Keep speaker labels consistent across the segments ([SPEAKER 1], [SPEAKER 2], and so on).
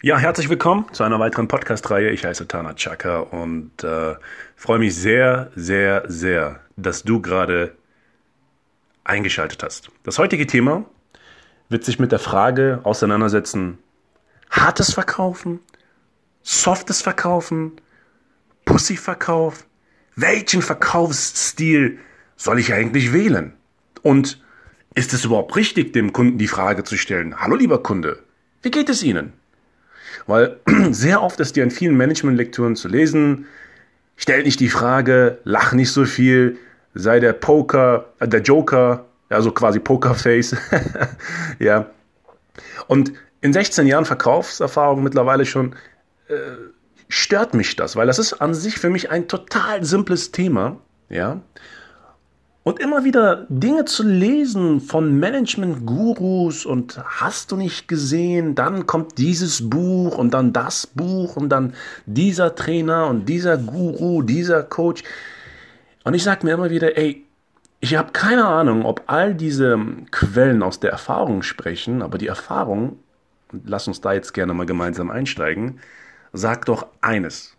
[SPEAKER 1] Ja, herzlich willkommen zu einer weiteren Podcast-Reihe. Ich heiße Tana Chaka und äh, freue mich sehr, sehr, sehr, dass du gerade eingeschaltet hast. Das heutige Thema wird sich mit der Frage auseinandersetzen, hartes Verkaufen, softes Verkaufen, Pussyverkauf, welchen Verkaufsstil soll ich eigentlich wählen? Und ist es überhaupt richtig, dem Kunden die Frage zu stellen, hallo lieber Kunde, wie geht es Ihnen? Weil sehr oft ist dir in vielen Management-Lektüren zu lesen, stell nicht die Frage, lach nicht so viel, sei der Poker, äh, der Joker, also quasi Pokerface. ja. Und in 16 Jahren Verkaufserfahrung mittlerweile schon äh, stört mich das, weil das ist an sich für mich ein total simples Thema, ja. Und immer wieder Dinge zu lesen von Management-Gurus und hast du nicht gesehen, dann kommt dieses Buch und dann das Buch und dann dieser Trainer und dieser Guru, dieser Coach. Und ich sage mir immer wieder, ey, ich habe keine Ahnung, ob all diese Quellen aus der Erfahrung sprechen, aber die Erfahrung, lass uns da jetzt gerne mal gemeinsam einsteigen, sagt doch eines.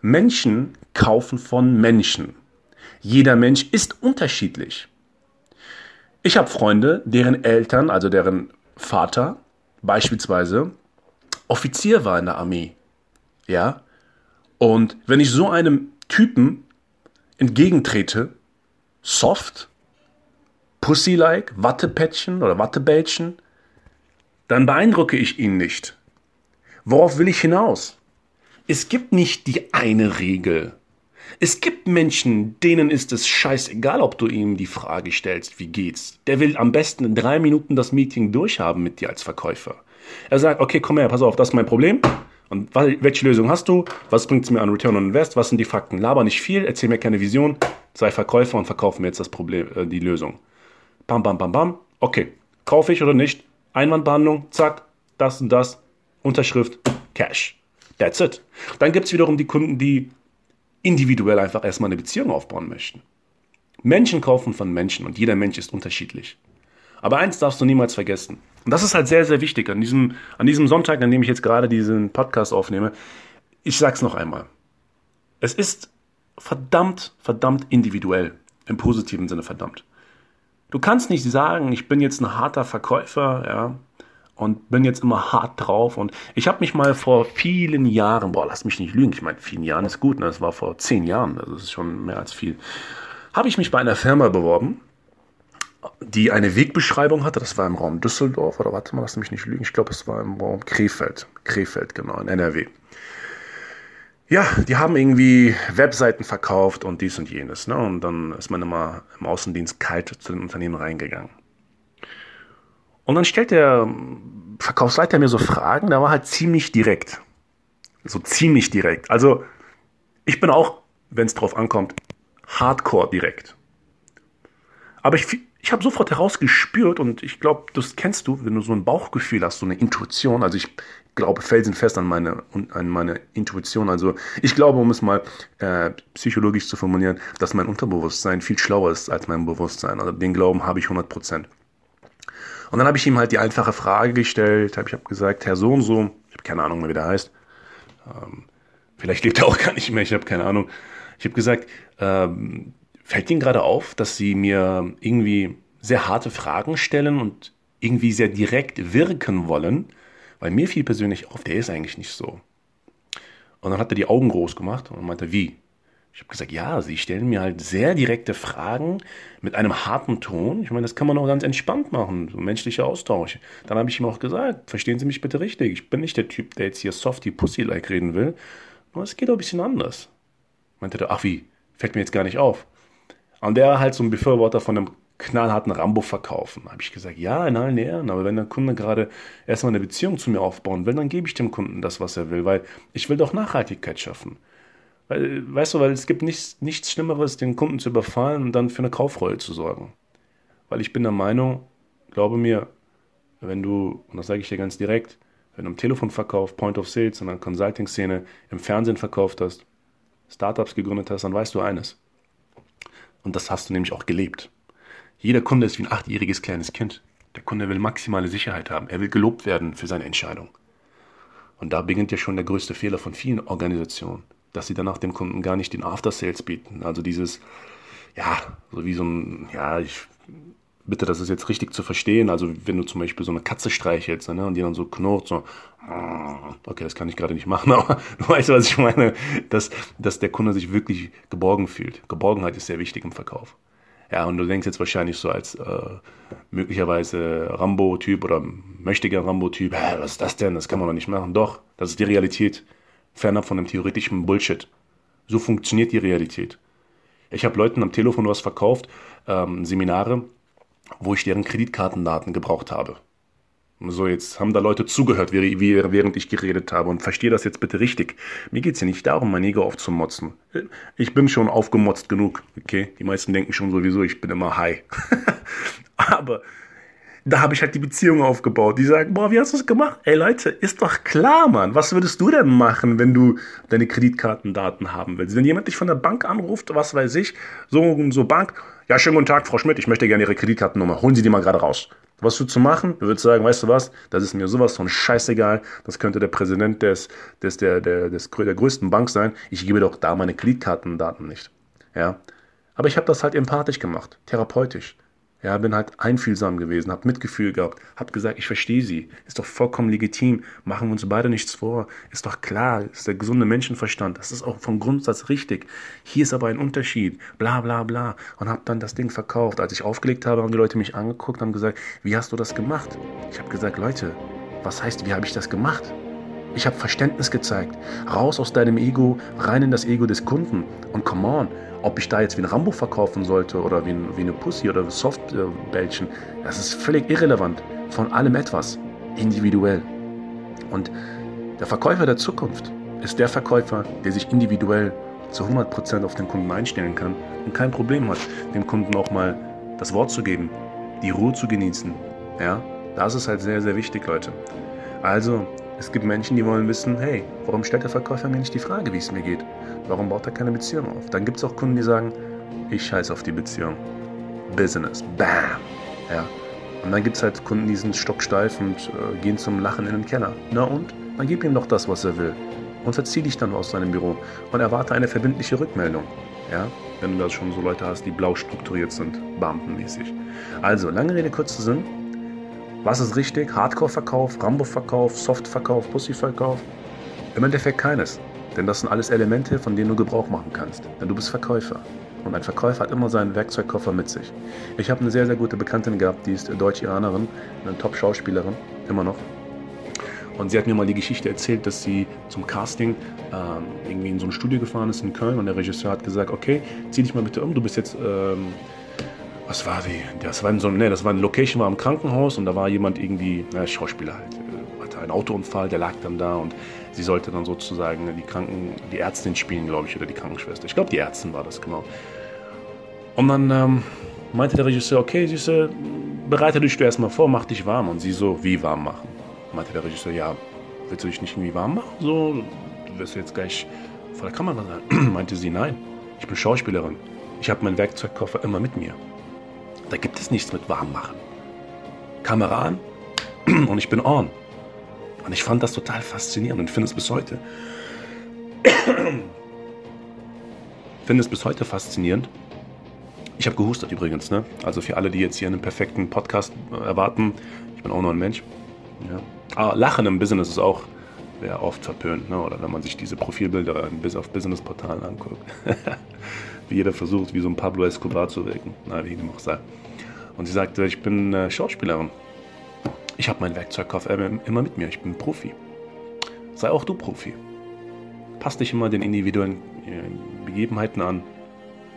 [SPEAKER 1] Menschen kaufen von Menschen. Jeder Mensch ist unterschiedlich. Ich habe Freunde, deren Eltern, also deren Vater beispielsweise Offizier war in der Armee. Ja? Und wenn ich so einem Typen entgegentrete, soft, pussy-like, Wattepäckchen oder Wattebällchen, dann beeindrucke ich ihn nicht. Worauf will ich hinaus? Es gibt nicht die eine Regel. Es gibt Menschen, denen ist es scheißegal, ob du ihm die Frage stellst, wie geht's. Der will am besten in drei Minuten das Meeting durchhaben mit dir als Verkäufer. Er sagt, okay, komm her, pass auf, das ist mein Problem. Und welche Lösung hast du? Was bringt es mir an Return on Invest? Was sind die Fakten? Laber nicht viel, erzähl mir keine Vision. Sei Verkäufer und verkauf mir jetzt das Problem, äh, die Lösung. Bam, bam, bam, bam. Okay, kaufe ich oder nicht? Einwandbehandlung, zack, das und das, Unterschrift, Cash. That's it. Dann gibt es wiederum die Kunden, die individuell einfach erstmal eine Beziehung aufbauen möchten. Menschen kaufen von Menschen und jeder Mensch ist unterschiedlich. Aber eins darfst du niemals vergessen. Und das ist halt sehr, sehr wichtig an diesem, an diesem Sonntag, an dem ich jetzt gerade diesen Podcast aufnehme. Ich sag's noch einmal. Es ist verdammt, verdammt individuell. Im positiven Sinne verdammt. Du kannst nicht sagen, ich bin jetzt ein harter Verkäufer, ja, und bin jetzt immer hart drauf. Und ich habe mich mal vor vielen Jahren, boah, lass mich nicht lügen, ich meine, vielen Jahren ist gut, ne? das war vor zehn Jahren, das ist schon mehr als viel, habe ich mich bei einer Firma beworben, die eine Wegbeschreibung hatte, das war im Raum Düsseldorf, oder warte mal, lass mich nicht lügen, ich glaube, es war im Raum Krefeld, Krefeld, genau, in NRW. Ja, die haben irgendwie Webseiten verkauft und dies und jenes. Ne? Und dann ist man immer im Außendienst kalt zu den Unternehmen reingegangen. Und dann stellt der Verkaufsleiter mir so Fragen, da war halt ziemlich direkt. So ziemlich direkt. Also ich bin auch, wenn es drauf ankommt, hardcore direkt. Aber ich, ich habe sofort herausgespürt und ich glaube, das kennst du, wenn du so ein Bauchgefühl hast, so eine Intuition. Also ich glaube felsenfest an meine, an meine Intuition. Also ich glaube, um es mal äh, psychologisch zu formulieren, dass mein Unterbewusstsein viel schlauer ist als mein Bewusstsein. Also den Glauben habe ich 100 Prozent. Und dann habe ich ihm halt die einfache Frage gestellt. Hab, ich habe gesagt, Herr so und so, ich habe keine Ahnung mehr, wie der heißt. Ähm, vielleicht lebt er auch gar nicht mehr, ich habe keine Ahnung. Ich habe gesagt, ähm, fällt Ihnen gerade auf, dass Sie mir irgendwie sehr harte Fragen stellen und irgendwie sehr direkt wirken wollen? Weil mir fiel persönlich auf, der ist eigentlich nicht so. Und dann hat er die Augen groß gemacht und meinte, wie? Ich habe gesagt, ja, Sie stellen mir halt sehr direkte Fragen mit einem harten Ton. Ich meine, das kann man auch ganz entspannt machen, so menschlicher Austausch. Dann habe ich ihm auch gesagt, verstehen Sie mich bitte richtig, ich bin nicht der Typ, der jetzt hier softy pussy-like reden will, nur es geht auch ein bisschen anders. Meinte er, ach wie, fällt mir jetzt gar nicht auf. Und der halt so ein Befürworter von einem knallharten Rambo verkaufen. Habe ich gesagt, ja, in allen Ehren, aber wenn der Kunde gerade erstmal eine Beziehung zu mir aufbauen will, dann gebe ich dem Kunden das, was er will, weil ich will doch Nachhaltigkeit schaffen. Weil, weißt du, weil es gibt nichts, nichts Schlimmeres, den Kunden zu überfallen und dann für eine Kaufreue zu sorgen. Weil ich bin der Meinung, glaube mir, wenn du, und das sage ich dir ganz direkt, wenn du im Telefonverkauf, Point of Sales in der Consulting-Szene, im Fernsehen verkauft hast, Startups gegründet hast, dann weißt du eines. Und das hast du nämlich auch gelebt. Jeder Kunde ist wie ein achtjähriges kleines Kind. Der Kunde will maximale Sicherheit haben. Er will gelobt werden für seine Entscheidung. Und da beginnt ja schon der größte Fehler von vielen Organisationen, dass sie danach dem Kunden gar nicht den After Sales bieten. Also dieses, ja, so wie so ein, ja, ich bitte, das ist jetzt richtig zu verstehen. Also wenn du zum Beispiel so eine Katze streichelst ne, und die dann so knurrt, so, okay, das kann ich gerade nicht machen, aber du weißt, was ich meine, dass, dass der Kunde sich wirklich geborgen fühlt. Geborgenheit ist sehr wichtig im Verkauf. Ja, und du denkst jetzt wahrscheinlich so als äh, möglicherweise Rambo-Typ oder möchtiger Rambo-Typ, was ist das denn? Das kann man doch nicht machen. Doch, das ist die Realität. Fernab von dem theoretischen Bullshit. So funktioniert die Realität. Ich habe Leuten am Telefon was verkauft, ähm, Seminare, wo ich deren Kreditkartendaten gebraucht habe. So, jetzt haben da Leute zugehört, während ich geredet habe und verstehe das jetzt bitte richtig. Mir geht es ja nicht darum, mein Ego aufzumotzen. Ich bin schon aufgemotzt genug, okay? Die meisten denken schon sowieso, ich bin immer high. Aber da habe ich halt die Beziehung aufgebaut. Die sagen, boah, wie hast du das gemacht? Ey Leute, ist doch klar, Mann. Was würdest du denn machen, wenn du deine Kreditkartendaten haben willst? Wenn jemand dich von der Bank anruft, was weiß ich, so, so Bank, ja, schönen guten Tag, Frau Schmidt, ich möchte gerne Ihre Kreditkartennummer. Holen Sie die mal gerade raus. Was du zu machen? Du würdest sagen, weißt du was, das ist mir sowas von scheißegal. Das könnte der Präsident des, des, der, der, des, der größten Bank sein. Ich gebe doch da meine Kreditkartendaten nicht. Ja. Aber ich habe das halt empathisch gemacht, therapeutisch. Ja, bin halt einfühlsam gewesen, hab Mitgefühl gehabt, hab gesagt, ich verstehe sie. Ist doch vollkommen legitim. Machen wir uns beide nichts vor. Ist doch klar, ist der gesunde Menschenverstand. Das ist auch vom Grundsatz richtig. Hier ist aber ein Unterschied. Bla bla bla. Und hab dann das Ding verkauft. Als ich aufgelegt habe, haben die Leute mich angeguckt, haben gesagt, wie hast du das gemacht? Ich habe gesagt, Leute, was heißt, wie habe ich das gemacht? Ich habe Verständnis gezeigt. Raus aus deinem Ego, rein in das Ego des Kunden. Und come on, ob ich da jetzt wie ein Rambo verkaufen sollte oder wie, ein, wie eine Pussy oder Softbällchen, das ist völlig irrelevant. Von allem etwas. Individuell. Und der Verkäufer der Zukunft ist der Verkäufer, der sich individuell zu 100% auf den Kunden einstellen kann und kein Problem hat, dem Kunden auch mal das Wort zu geben, die Ruhe zu genießen. Ja, das ist halt sehr, sehr wichtig, Leute. Also, es gibt Menschen, die wollen wissen, hey, warum stellt der Verkäufer mir nicht die Frage, wie es mir geht? Warum baut er keine Beziehung auf? Dann gibt es auch Kunden, die sagen, ich scheiße auf die Beziehung. Business. Bam. Ja. Und dann gibt es halt Kunden, die sind stocksteif und äh, gehen zum Lachen in den Keller. Na und? Dann gib ihm doch das, was er will. Und verzieh dich dann aus seinem Büro und erwarte eine verbindliche Rückmeldung. Ja? Wenn du da schon so Leute hast, die blau strukturiert sind, beamtenmäßig. Also, lange Rede, kurzer Sinn. Was ist richtig? Hardcore-Verkauf, Rambo-Verkauf, Soft-Verkauf, Pussy-Verkauf? Im Endeffekt keines. Denn das sind alles Elemente, von denen du Gebrauch machen kannst. Denn du bist Verkäufer. Und ein Verkäufer hat immer seinen Werkzeugkoffer mit sich. Ich habe eine sehr, sehr gute Bekanntin gehabt, die ist Deutsch-Iranerin, eine Top-Schauspielerin, immer noch. Und sie hat mir mal die Geschichte erzählt, dass sie zum Casting ähm, irgendwie in so ein Studio gefahren ist in Köln und der Regisseur hat gesagt, okay, zieh dich mal bitte um, du bist jetzt ähm, was war die? Das war so, nee, das war eine Location, war im Krankenhaus und da war jemand irgendwie, na, Schauspieler halt, äh, hatte einen Autounfall, der lag dann da und sie sollte dann sozusagen die Kranken, die Ärztin spielen, glaube ich, oder die Krankenschwester. Ich glaube, die Ärztin war das, genau. Und dann ähm, meinte der Regisseur, okay, siehste, bereite dich du erstmal vor, mach dich warm. Und sie so, wie warm machen? Meinte der Regisseur, ja, willst du dich nicht irgendwie warm machen? So, du wirst jetzt gleich vor der Kamera sein. meinte sie, nein, ich bin Schauspielerin. Ich habe meinen Werkzeugkoffer immer mit mir. Da gibt es nichts mit warm machen. Kamera an und ich bin on. Und ich fand das total faszinierend und finde es bis heute. finde es bis heute faszinierend. Ich habe gehustet übrigens, ne? Also für alle, die jetzt hier einen perfekten Podcast erwarten, ich bin auch nur ein Mensch. Ja. Ah, Lachen im Business ist auch sehr oft verpönt, ne? Oder wenn man sich diese Profilbilder auf Businessportalen anguckt. wie jeder versucht, wie so ein Pablo Escobar zu wirken. Na, wie dem auch sei. Und sie sagte, ich bin äh, Schauspielerin. Ich habe mein Werkzeugkoffer immer mit mir. Ich bin Profi. Sei auch du Profi. Pass dich immer den individuellen äh, Begebenheiten an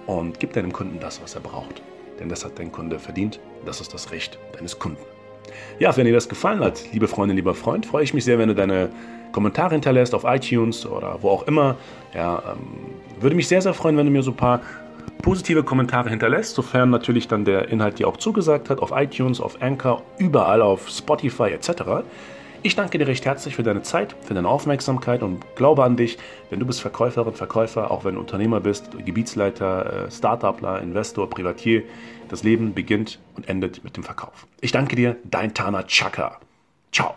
[SPEAKER 1] und gib deinem Kunden das, was er braucht. denn das hat dein Kunde verdient. Das ist das Recht deines Kunden. Ja, wenn dir das gefallen hat, liebe Freundin, lieber Freund, freue ich mich sehr, wenn du deine Kommentare hinterlässt auf iTunes oder wo auch immer. Ja, ähm, würde mich sehr, sehr freuen, wenn du mir so ein paar positive Kommentare hinterlässt, sofern natürlich dann der Inhalt dir auch zugesagt hat, auf iTunes, auf Anchor, überall auf Spotify etc. Ich danke dir recht herzlich für deine Zeit, für deine Aufmerksamkeit und glaube an dich, wenn du bist Verkäuferin, Verkäufer, auch wenn du Unternehmer bist, Gebietsleiter, äh, Startupler, Investor, Privatier, das Leben beginnt und endet mit dem Verkauf. Ich danke dir, dein Tana Chaka. Ciao.